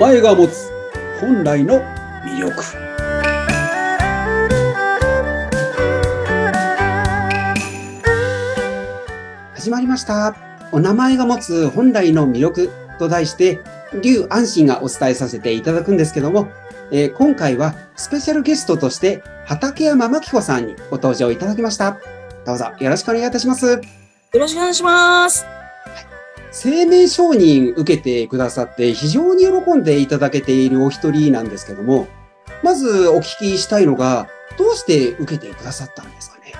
前が持つ本来の魅力。始まりました。お名前が持つ本来の魅力と題して劉安心がお伝えさせていただくんですけども、えー、今回はスペシャルゲストとして畠山真紀子さんにご登場いただきました。どうぞよろしくお願いいたします。よろしくお願いします。生命承認受けてくださって非常に喜んでいただけているお一人なんですけども、まずお聞きしたいのが、どうして受けてくださったんですかね？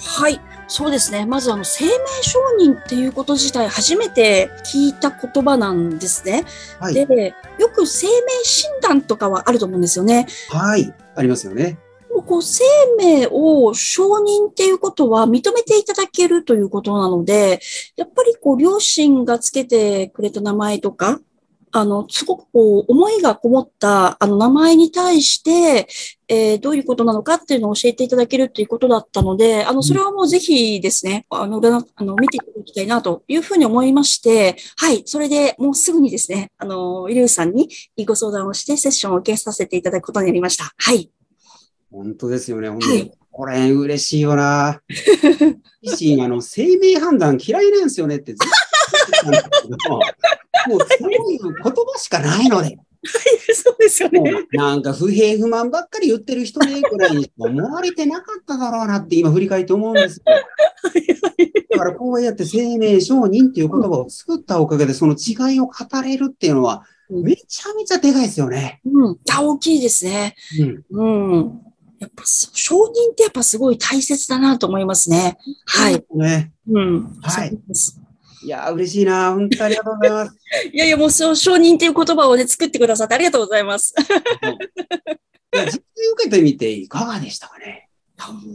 はい。そうですね。まずあの生命承認っていうこと自体初めて聞いた言葉なんですね。はい、で、よく生命診断とかはあると思うんですよね。はい。ありますよね。こう生命を承認っていうことは認めていただけるということなので、やっぱりこう両親がつけてくれた名前とか、あの、すごくこう、思いがこもった、あの、名前に対して、えー、どういうことなのかっていうのを教えていただけるっていうことだったので、あの、それはもうぜひですね、あの、あの見ていただきたいなというふうに思いまして、はい、それでもうすぐにですね、あの、イリュウさんにご相談をしてセッションを受けさせていただくことになりました。はい。本当ですよね。本当に。はい、これ、嬉しいよな。自身、あの、生命判断嫌いなんですよねってずっと言ってたんですけど、もうそういう言葉しかないので。そうですよね。なんか不平不満ばっかり言ってる人ねぐらいに思われてなかっただろうなって今振り返って思うんですよ。だからこうやって生命承認っていう言葉を作ったおかげでその違いを語れるっていうのはめちゃめちゃでかいですよね。うん。大きいですね。うん。うんやっぱ承認ってやっぱすごい大切だなと思いますね。はい。ね。うん。はい。いや、嬉しいな。本当ありがとうございます。いやいや、もう承認っていう言葉をね、作ってくださってありがとうございます。実際受けてみていかがでしたかね？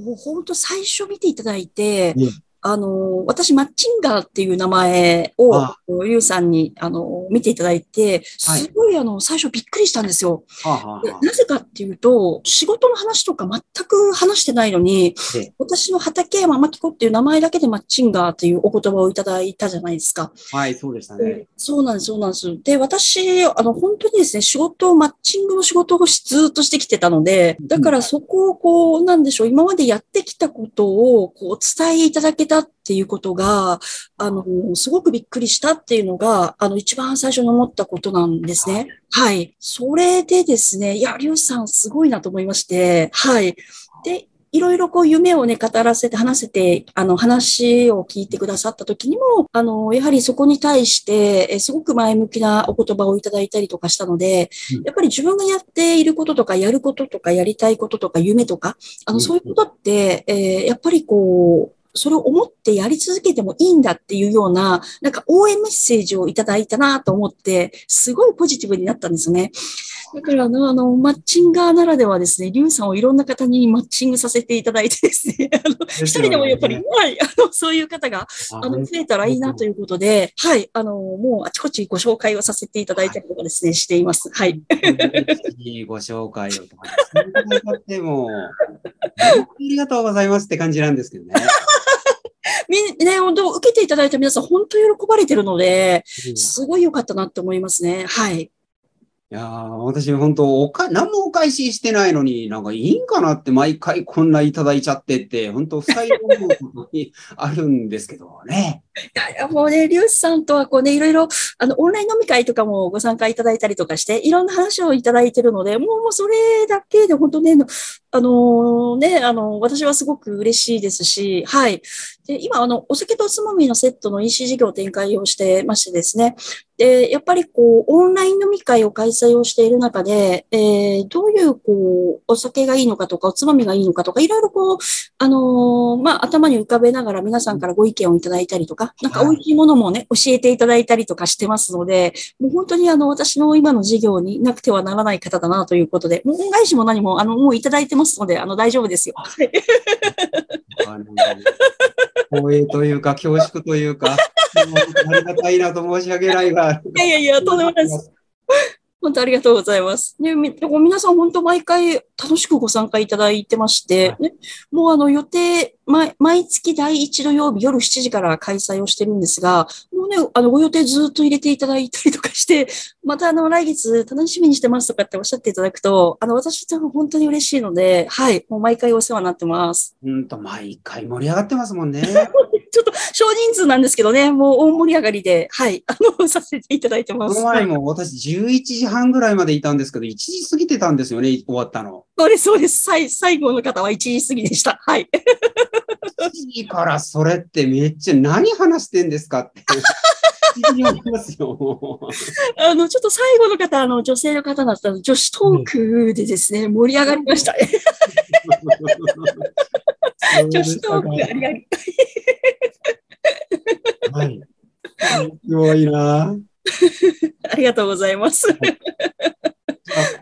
もう本当最初見ていただいて、うん、あの、私、マッチンガーっていう名前を、ゆうさんに、あの、見ていただいて、すごい、あの、最初びっくりしたんですよ。なぜかっていうと、仕事の話とか全く話してないのに、私の畠山真紀子っていう名前だけでマッチンガーっていうお言葉をいただいたじゃないですか。はい、そうでしたね。そうなんです、そうなんです。で、私、あの、本当にですね、仕事、マッチングの仕事をずっとしてきてたので、だからそこをこう、なんでしょう、今までやってきたことを、こう、お伝えいただけたっていうことが、あの、すごくびっくりしたっていうのが、あの、一番最初に思ったことなんですね。はい。それでですね、いや、りゅうさんすごいなと思いまして、はい。で、いろいろこう夢をね、語らせて話せて、あの話を聞いてくださった時にも、あの、やはりそこに対して、えすごく前向きなお言葉をいただいたりとかしたので、うん、やっぱり自分がやっていることとか、やることとか、やりたいこととか、夢とか、あの、そういうことって、えー、やっぱりこう、それを思ってやり続けてもいいんだっていうような、なんか応援メッセージをいただいたなと思って、すごいポジティブになったんですね。だからあの、あの、マッチンガーならではですね、リュウさんをいろんな方にマッチングさせていただいてですね、あの、一人でもやっぱり、はい、あの、そういう方が、あの、増えたらいいなということで、はい、あの、もうあちこちご紹介をさせていただいたりとかですね、しています。はい。いいご紹介をとか、でも、ありがとうございますって感じなんですけどね。み、ね、本当受けていただいた皆さん、本当喜ばれてるので、すごい良かったなって思いますね。はい。いや私本当おか、何もお返ししてないのに、なんかいいんかなって毎回こんないただいちゃってって、本当不快なことにあるんですけどね。いや、もうね、リュウスさんとはこうね、いろいろ、あの、オンライン飲み会とかもご参加いただいたりとかして、いろんな話をいただいてるので、もう、もうそれだけで本当ね、あのー、ね、あの、私はすごく嬉しいですし、はい。で、今、あの、お酒とおつまみのセットの EC 事業展開をしてましてですね。で、やっぱりこう、オンライン飲み会を開催をしている中で、えー、どういう、こう、お酒がいいのかとか、おつまみがいいのかとか、いろいろこう、あのー、まあ、頭に浮かべながら皆さんからご意見をいただいたりとか、なんか美味しいものもね、教えていただいたりとかしてますので、もう本当にあの、私の今の事業になくてはならない方だなということで、もう恩返しも何も、あの、もういただいてますので、あの、大丈夫ですよ。光栄というか、恐縮というか、ありがたいなと申し訳ないが。いやいやいや、とんでもないです。本当ありがとうございます。ね、皆さん本当毎回楽しくご参加いただいてまして、ね、もうあの予定、毎毎月第1土曜日夜7時から開催をしてるんですが、もうね、あの、ご予定ずっと入れていただいたりとかして、またあの、来月楽しみにしてますとかっておっしゃっていただくと、あの、私と本当に嬉しいので、はい、もう毎回お世話になってます。うんと、毎回盛り上がってますもんね。ちょっと少人数なんですけどね、もう大盛り上がりで、はい、あの、させていただいてます。この前も私11時半ぐらいまでいたんですけど、1時過ぎてたんですよね、終わったの。そうです、そうです。最最後の方は1時過ぎでした。はい。1時からそれってめっちゃ何話してんですかって。あの、ちょっと最後の方、あの、女性の方だったので、女子トークでですね、盛り上がりましたね。女子トーク、ありがとう。はい。すごいな。ありがとうございます。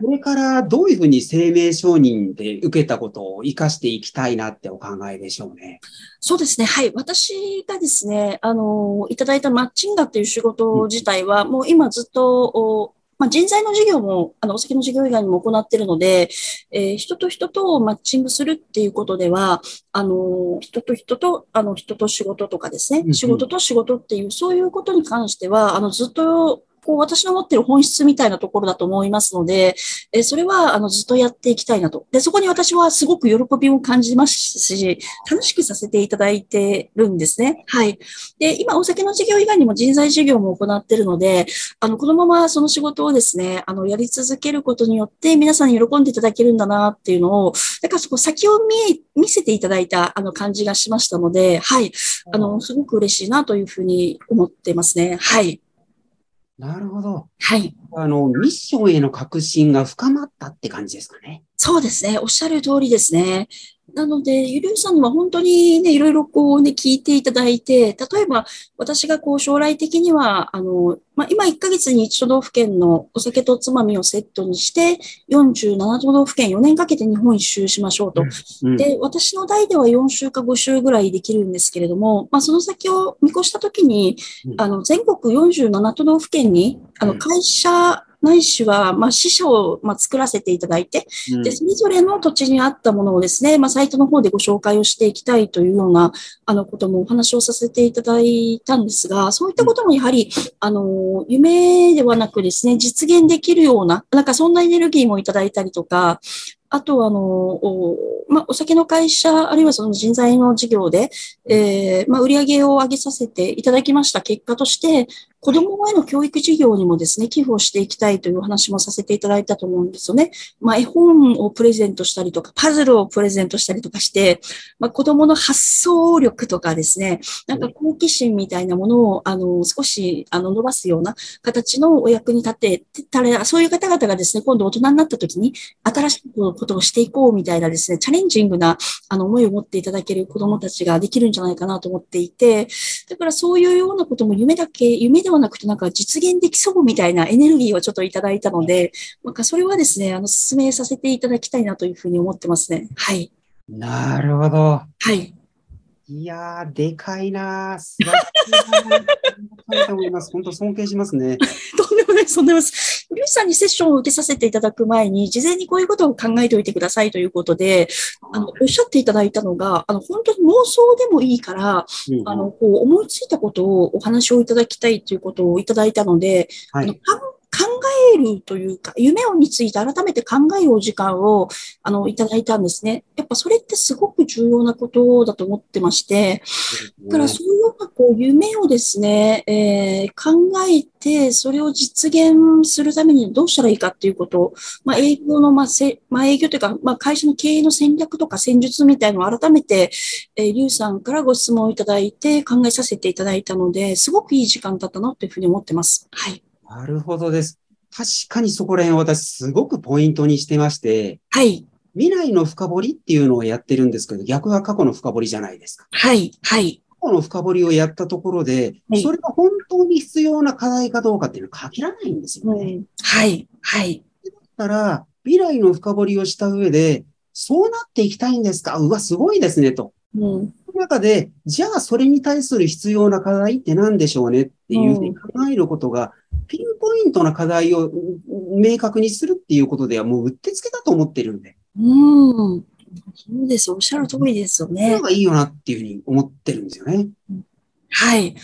これからどういうふうに生命承認で受けたことを活かしていきたいなってお考えでしょうね。そうですね。はい。私がですね、あの、いただいたマッチンガーっていう仕事自体は、もう今ずっと、おまあ、人材の事業も、あの、お酒の事業以外にも行っているので、えー人と人とマッチングするっていうことでは、あの、人と人と、あの、人と仕事とかですねうんう、ん。仕事と仕事っていう、そういうことに関しては、あの、ずっと、こう、私の持ってる本質みたいなところだと思いますので、えそれは、あの、ずっとやっていきたいなと。で、そこに私はすごく喜びを感じますし、楽しくさせていただいてるんですね。はい。で、今、お酒の事業以外にも人材事業も行ってるので、あの、このままその仕事をですね、あの、やり続けることによって皆さんに喜んでいただけるんだなっていうのを、だからそこ先を見、見せていただいた、あの、感じがしましたので、はい。あの、すごく嬉しいなというふうに思ってますね。はい。なるほど。はい。あの、ミッションへの確信が深まったって感じですかね。そうですね。おっしゃる通りですね。なので、ゆりゅうさんには本当にね、いろいろこうね、聞いていただいて、例えば私がこう将来的には、あの、まあ、今1ヶ月に1都道府県のお酒とつまみをセットにして、47都道府県4年かけて日本一周しましょうと。うん、で、私の代では4週か5週ぐらいできるんですけれども、まあ、その先を見越したときにうん、あの、全国47都道府県に、あの、うん。会社ないしは、まあ、支社を、まあ、作らせていただいて、うん。で、それぞれの土地に合ったものをですね、まあ、サイトの方でご紹介をしていきたいというような、あの、こともお話をさせていただいたんですが、そういったこともやはり、あの、夢ではなくですね、実現できるような、なんかそんなエネルギーもいただいたりとか、あと、あの、おまあ、お酒の会社、あるいはその人材の事業で、えー、まあ、売り上げを上げさせていただきました結果として、子供への教育事業にもですね、寄付をしていきたいというお話もさせていただいたと思うんですよね。まあ、絵本をプレゼントしたりとか、パズルをプレゼントしたりとかして、まあ、子供の発想力とかですね、なんか好奇心みたいなものを、あの、少し、あの、伸ばすような形のお役に立てたら、そういう方々がですね、今度大人になった時に、新しいことをしていこうみたいなですね、チャレンジングな、あの、思いを持っていただける子供たちができるんじゃないかなと思っていて、だからそういうようなことも夢だけ、夢ではなくてなんか実現できそうみたいなエネルギーをちょっといただいたので、なんかそれはですね、あの、進めさせていただきたいなというふうに思ってますね。はい。なるほど。はい。いやー、でかいなー。素晴らしい。と思います。本当尊敬しますね。とんでもないです、とんないです。リュウジさんにセッションを受けさせていただく前に、事前にこういうことを考えておいてくださいということで、あの、おっしゃっていただいたのが、あの、本当に妄想でもいいから、うんあの、こう、思いついたことをお話をいただきたいということをいただいたので、はい。あのかん考えるというか、夢をについて改めて考えるお時間を、あの、いただいたんですね。やっぱそれってすごく重要なことだと思ってまして、だからそういうようなこう夢をですね、えー考えて、それを実現するためにどうしたらいいかっていうことを、まあ、営業の、まあ、せ、まあ、営業というか、まあ、会社の経営の戦略とか戦術みたいなのを改めて、えー、リュウさんからご質問をいただいて考えさせていただいたので、すごくいい時間だったなというふうに思ってます。はい。なるほどです。確かにそこら辺私すごくポイントにしてまして、はい。未来の深掘りっていうのをやってるんですけど、逆は過去の深掘りじゃないですか。はい。はい。過去の深掘りをやったところでは、いそれが本当に必要な課題かどうかっていうのは限らないんですよね。うん。はい。はい。だから、未来の深掘りをした上で、そうなっていきたいんですか？うわ、すごいですね、と。うん。その中で、じゃあそれに対する必要な課題って何でしょうねっていうふうに考えることが、ピンポイントな課題をうん明確にするっていうことではもううってつけだと思ってるんで、うん。そうです。おっしゃる通りですよそねれ。がいいよなっていうふうに思ってるんですよね。はい。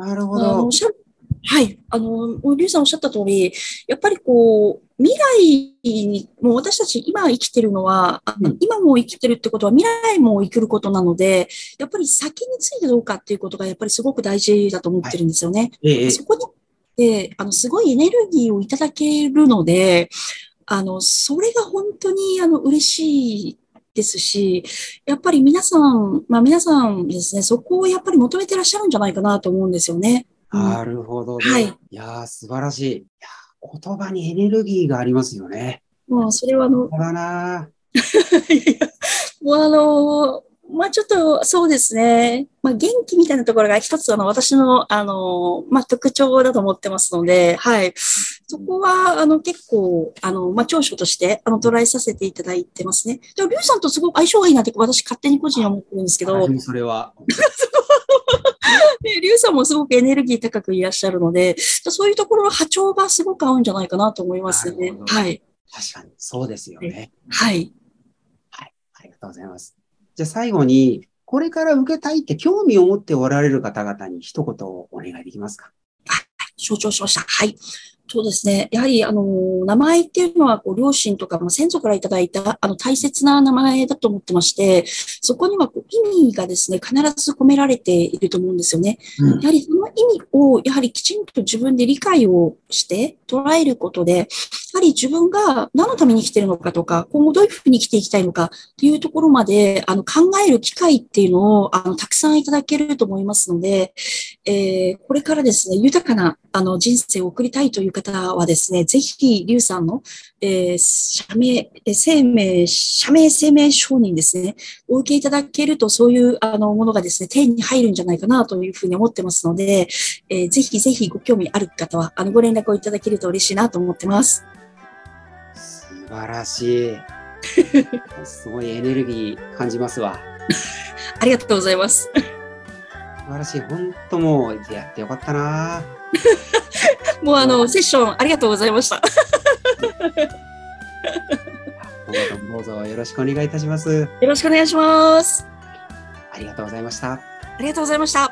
あなるほどはい。あの、リュウさんおっしゃった通り、やっぱりこう、未来に、もう私たち今生きてるのは、あうん今も生きてるってことは未来も生きることなので、やっぱり先についてどうかっていうことがやっぱりすごく大事だと思ってるんですよね。ええ、そこに、で、あの、すごいエネルギーをいただけるので、あの、それが本当に、あの、嬉しいですし、やっぱり皆さん、まあ皆さんですね、そこをやっぱり求めてらっしゃるんじゃないかなと思うんですよね。うんなるほどね。はいいやー、素晴らしい。いやー言葉にエネルギーがありますよね。もうそれはあの、そうだな いやいやもうあの、まあちょっとそうですね。まあ元気みたいなところが一つあの私のあの、まあ特徴だと思ってますので、はい。そこはあの結構あの、まあ長所としてあの捉えさせていただいてますね。でもリュウさんとすごく相性がいいなって私勝手に個人に思ってるんですけど、ー。それは。で リュウさんもすごくエネルギー高くいらっしゃるので、そういうところの波長がすごく合うんじゃないかなと思いますねはい。確かに、そうですよね。はい。はい。ありがとうございます。じゃあ最後に、これから受けたいって興味を持っておられる方々に一言お願いできますか？はい承知しました。はい。そうですね。やはり、あの、名前っていうのは、こう、両親とか、まあ、先祖からいただいた、あの、大切な名前だと思ってまして、そこには、こう、意味がですね、必ず込められていると思うんですよね。うんやはり、その意味を、やはりきちんと自分で理解をして、捉えることで、やはり自分が何のために生きてるのかとか、今後どういうふうに生きていきたいのかっていうところまで、あの、考える機会っていうのを、あの、たくさんいただけると思いますので、えーこれからですね、豊かなあの人生を送りたいという方はですね、ぜひ、リュウさんの、えー社名、えー生命、社名生命承認ですね、お受けいただけると、そういうあのものがですね、手に入るんじゃないかなというふうに思ってますので、えーぜひぜひご興味ある方は、あの、ご連絡をいただけると嬉しいなと思ってます。素晴らしい。すごいエネルギー感じますわ。ありがとうございます。素晴らしい。本当もうやってよかったな。もうあの、セッションありがとうございました。どうぞよろしくお願いいたします。よろしくお願いします。ありがとうございました。ありがとうございました。